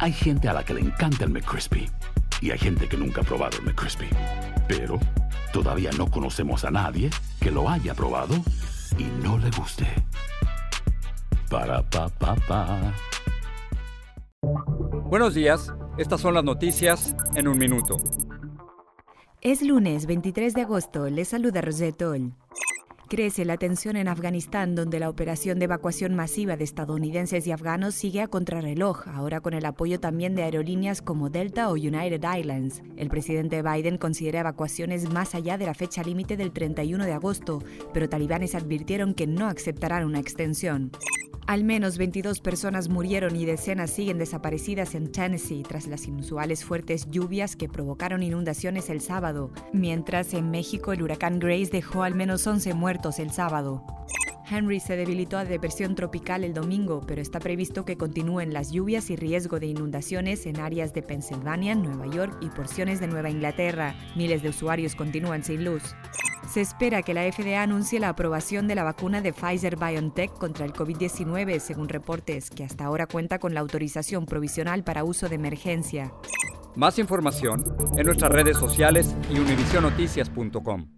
Hay gente a la que le encanta el McCrispy y hay gente que nunca ha probado el McCrispy. Pero todavía no conocemos a nadie que lo haya probado y no le guste. Para pa pa pa. Buenos días, estas son las noticias en un minuto. Es lunes 23 de agosto, les saluda Rosette Oll. Crece la tensión en Afganistán, donde la operación de evacuación masiva de estadounidenses y afganos sigue a contrarreloj, ahora con el apoyo también de aerolíneas como Delta o United Airlines. El presidente Biden considera evacuaciones más allá de la fecha límite del 31 de agosto, pero talibanes advirtieron que no aceptarán una extensión. Al menos 22 personas murieron y decenas siguen desaparecidas en Tennessee tras las inusuales fuertes lluvias que provocaron inundaciones el sábado, mientras en México el huracán Grace dejó al menos 11 muertos el sábado. Henry se debilitó a depresión tropical el domingo, pero está previsto que continúen las lluvias y riesgo de inundaciones en áreas de Pensilvania, Nueva York y porciones de Nueva Inglaterra. Miles de usuarios continúan sin luz. Se espera que la FDA anuncie la aprobación de la vacuna de Pfizer BioNTech contra el COVID-19, según reportes, que hasta ahora cuenta con la autorización provisional para uso de emergencia. Más información en nuestras redes sociales y univisionoticias.com.